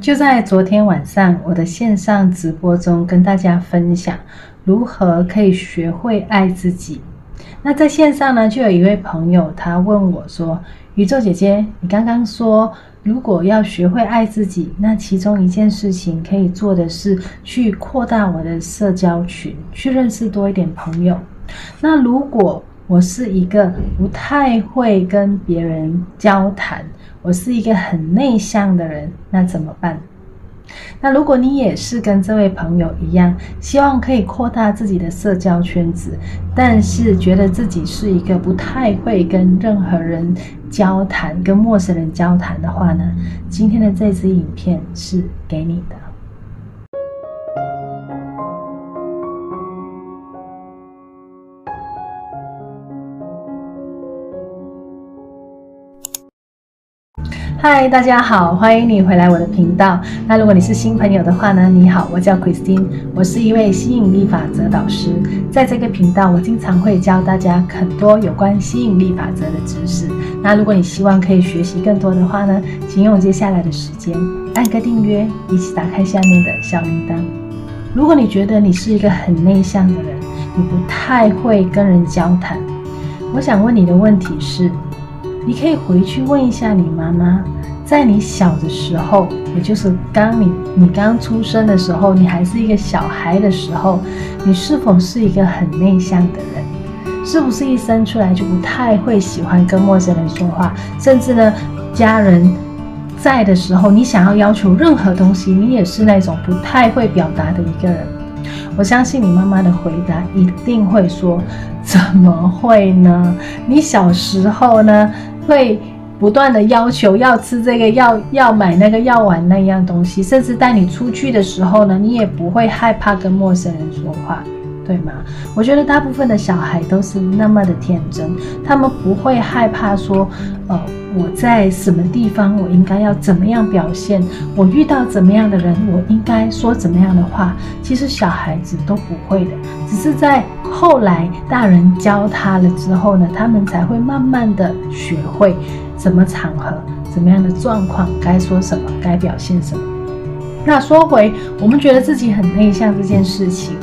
就在昨天晚上，我的线上直播中跟大家分享如何可以学会爱自己。那在线上呢，就有一位朋友他问我说：“宇宙姐姐，你刚刚说如果要学会爱自己，那其中一件事情可以做的是去扩大我的社交群，去认识多一点朋友。那如果我是一个不太会跟别人交谈，我是一个很内向的人，那怎么办？那如果你也是跟这位朋友一样，希望可以扩大自己的社交圈子，但是觉得自己是一个不太会跟任何人交谈、跟陌生人交谈的话呢？今天的这支影片是给你的。嗨，大家好，欢迎你回来我的频道。那如果你是新朋友的话呢，你好，我叫 Christine，我是一位吸引力法则导师。在这个频道，我经常会教大家很多有关吸引力法则的知识。那如果你希望可以学习更多的话呢，请用接下来的时间按个订阅，一起打开下面的小铃铛。如果你觉得你是一个很内向的人，你不太会跟人交谈，我想问你的问题是，你可以回去问一下你妈妈，在你小的时候，也就是刚你你刚出生的时候，你还是一个小孩的时候，你是否是一个很内向的人？是不是一生出来就不太会喜欢跟陌生人说话？甚至呢，家人在的时候，你想要要求任何东西，你也是那种不太会表达的一个人。我相信你妈妈的回答一定会说：怎么会呢？你小时候呢？会不断的要求要吃这个，要要买那个，要玩那样东西，甚至带你出去的时候呢，你也不会害怕跟陌生人说话，对吗？我觉得大部分的小孩都是那么的天真，他们不会害怕说，呃。我在什么地方，我应该要怎么样表现？我遇到怎么样的人，我应该说怎么样的话？其实小孩子都不会的，只是在后来大人教他了之后呢，他们才会慢慢的学会什么场合、怎么样的状况该说什么、该表现什么。那说回我们觉得自己很内向这件事情。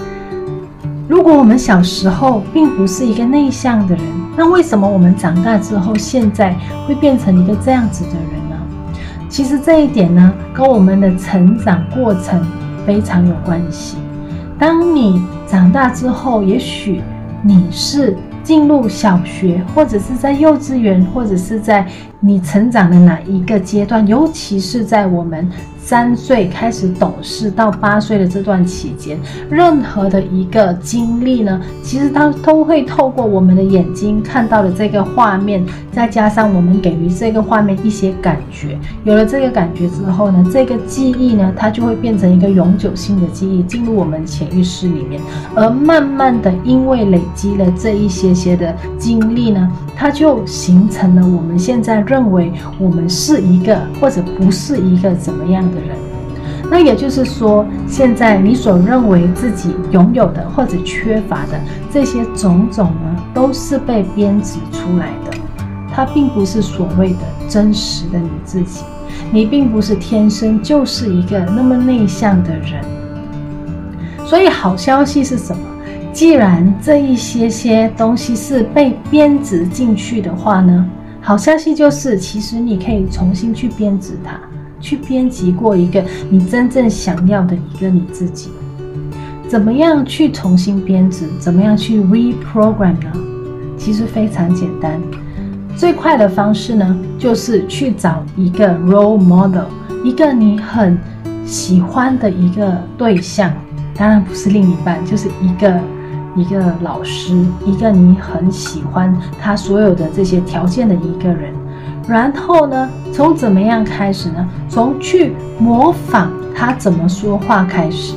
如果我们小时候并不是一个内向的人，那为什么我们长大之后现在会变成一个这样子的人呢？其实这一点呢，跟我们的成长过程非常有关系。当你长大之后，也许你是进入小学，或者是在幼稚园，或者是在你成长的哪一个阶段，尤其是在我们。三岁开始懂事到八岁的这段期间，任何的一个经历呢，其实它都会透过我们的眼睛看到的这个画面，再加上我们给予这个画面一些感觉，有了这个感觉之后呢，这个记忆呢，它就会变成一个永久性的记忆，进入我们潜意识里面，而慢慢的，因为累积了这一些些的经历呢，它就形成了我们现在认为我们是一个或者不是一个怎么样。的人，那也就是说，现在你所认为自己拥有的或者缺乏的这些种种呢，都是被编织出来的，它并不是所谓的真实的你自己，你并不是天生就是一个那么内向的人。所以好消息是什么？既然这一些些东西是被编织进去的话呢，好消息就是，其实你可以重新去编织它。去编辑过一个你真正想要的一个你自己，怎么样去重新编织？怎么样去 reprogram 呢？其实非常简单，最快的方式呢，就是去找一个 role model，一个你很喜欢的一个对象，当然不是另一半，就是一个一个老师，一个你很喜欢他所有的这些条件的一个人。然后呢，从怎么样开始呢？从去模仿他怎么说话开始。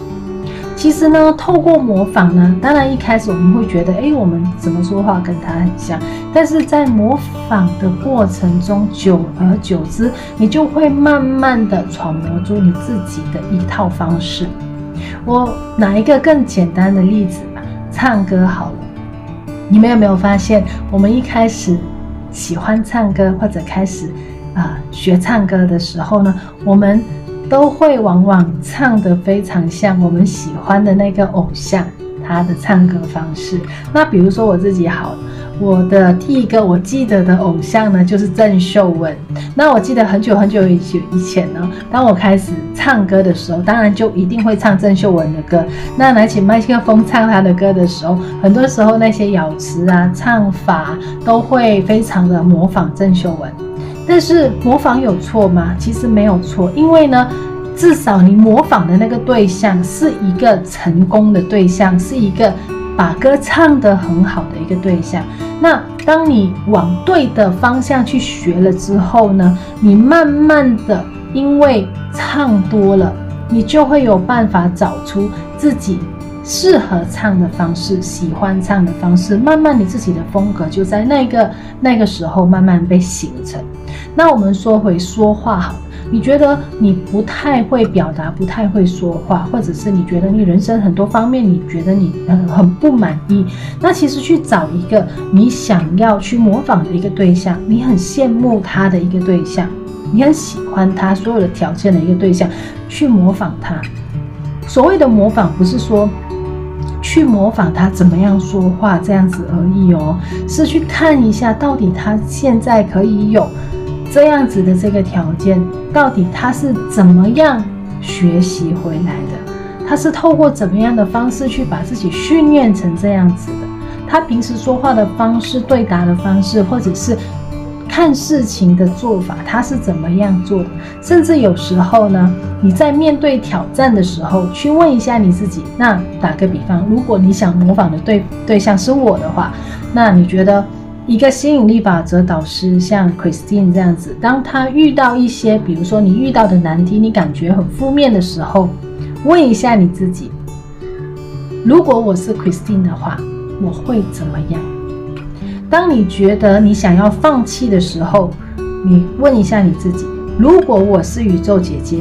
其实呢，透过模仿呢，当然一开始我们会觉得，哎，我们怎么说话跟他很像。但是在模仿的过程中，久而久之，你就会慢慢的揣摩出你自己的一套方式。我拿一个更简单的例子，唱歌好了。你们有没有发现，我们一开始，喜欢唱歌或者开始啊、学唱歌的时候呢，我们都会往往唱得非常像我们喜欢的那个偶像，他的唱歌方式。那比如说我自己好。我的第一个我记得的偶像呢，就是郑秀文。那我记得很久很久以前呢，当我开始唱歌的时候，当然就一定会唱郑秀文的歌。那拿起麦克风唱她的歌的时候，很多时候那些咬词啊、唱法都会非常的模仿郑秀文。但是模仿有错吗？其实没有错，因为呢，至少你模仿的那个对象是一个成功的对象，是一个。把歌唱得很好的一个对象，那当你往对的方向去学了之后呢，你慢慢的因为唱多了，你就会有办法找出自己适合唱的方式，喜欢唱的方式，慢慢你自己的风格就在那个那个时候慢慢被形成。那我们说回说话好。你觉得你不太会表达，不太会说话，或者是你觉得你人生很多方面，你觉得你很很不满意，那其实去找一个你想要去模仿的一个对象，你很羡慕他的一个对象，你很喜欢他所有的条件的一个对象，去模仿他。所谓的模仿，不是说去模仿他怎么样说话这样子而已哦，是去看一下到底他现在可以有。这样子的这个条件，到底他是怎么样学习回来的？他是透过怎么样的方式去把自己训练成这样子的？他平时说话的方式、对答的方式，或者是看事情的做法，他是怎么样做的？甚至有时候呢，你在面对挑战的时候，去问一下你自己。那打个比方，如果你想模仿的对对象是我的话，那你觉得？一个吸引力法则导师，像 Christine 这样子，当他遇到一些，比如说你遇到的难题，你感觉很负面的时候，问一下你自己：如果我是 Christine 的话，我会怎么样？当你觉得你想要放弃的时候，你问一下你自己：如果我是宇宙姐姐，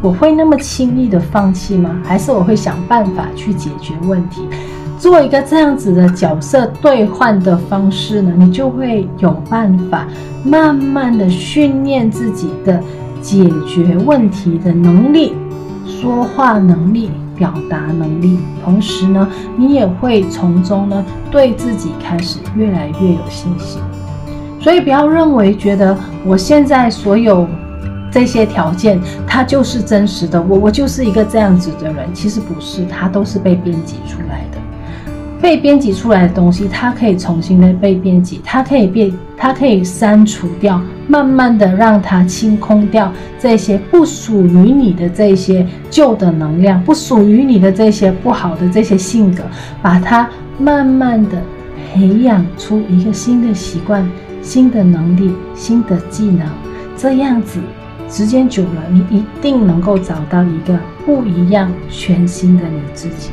我会那么轻易的放弃吗？还是我会想办法去解决问题？做一个这样子的角色兑换的方式呢，你就会有办法慢慢的训练自己的解决问题的能力、说话能力、表达能力，同时呢，你也会从中呢对自己开始越来越有信心。所以不要认为觉得我现在所有这些条件，它就是真实的，我我就是一个这样子的人，其实不是，它都是被编辑出来的。被编辑出来的东西，它可以重新的被编辑，它可以变，它可以删除掉，慢慢的让它清空掉这些不属于你的这些旧的能量，不属于你的这些不好的这些性格，把它慢慢的培养出一个新的习惯、新的能力、新的技能，这样子时间久了，你一定能够找到一个不一样、全新的你自己。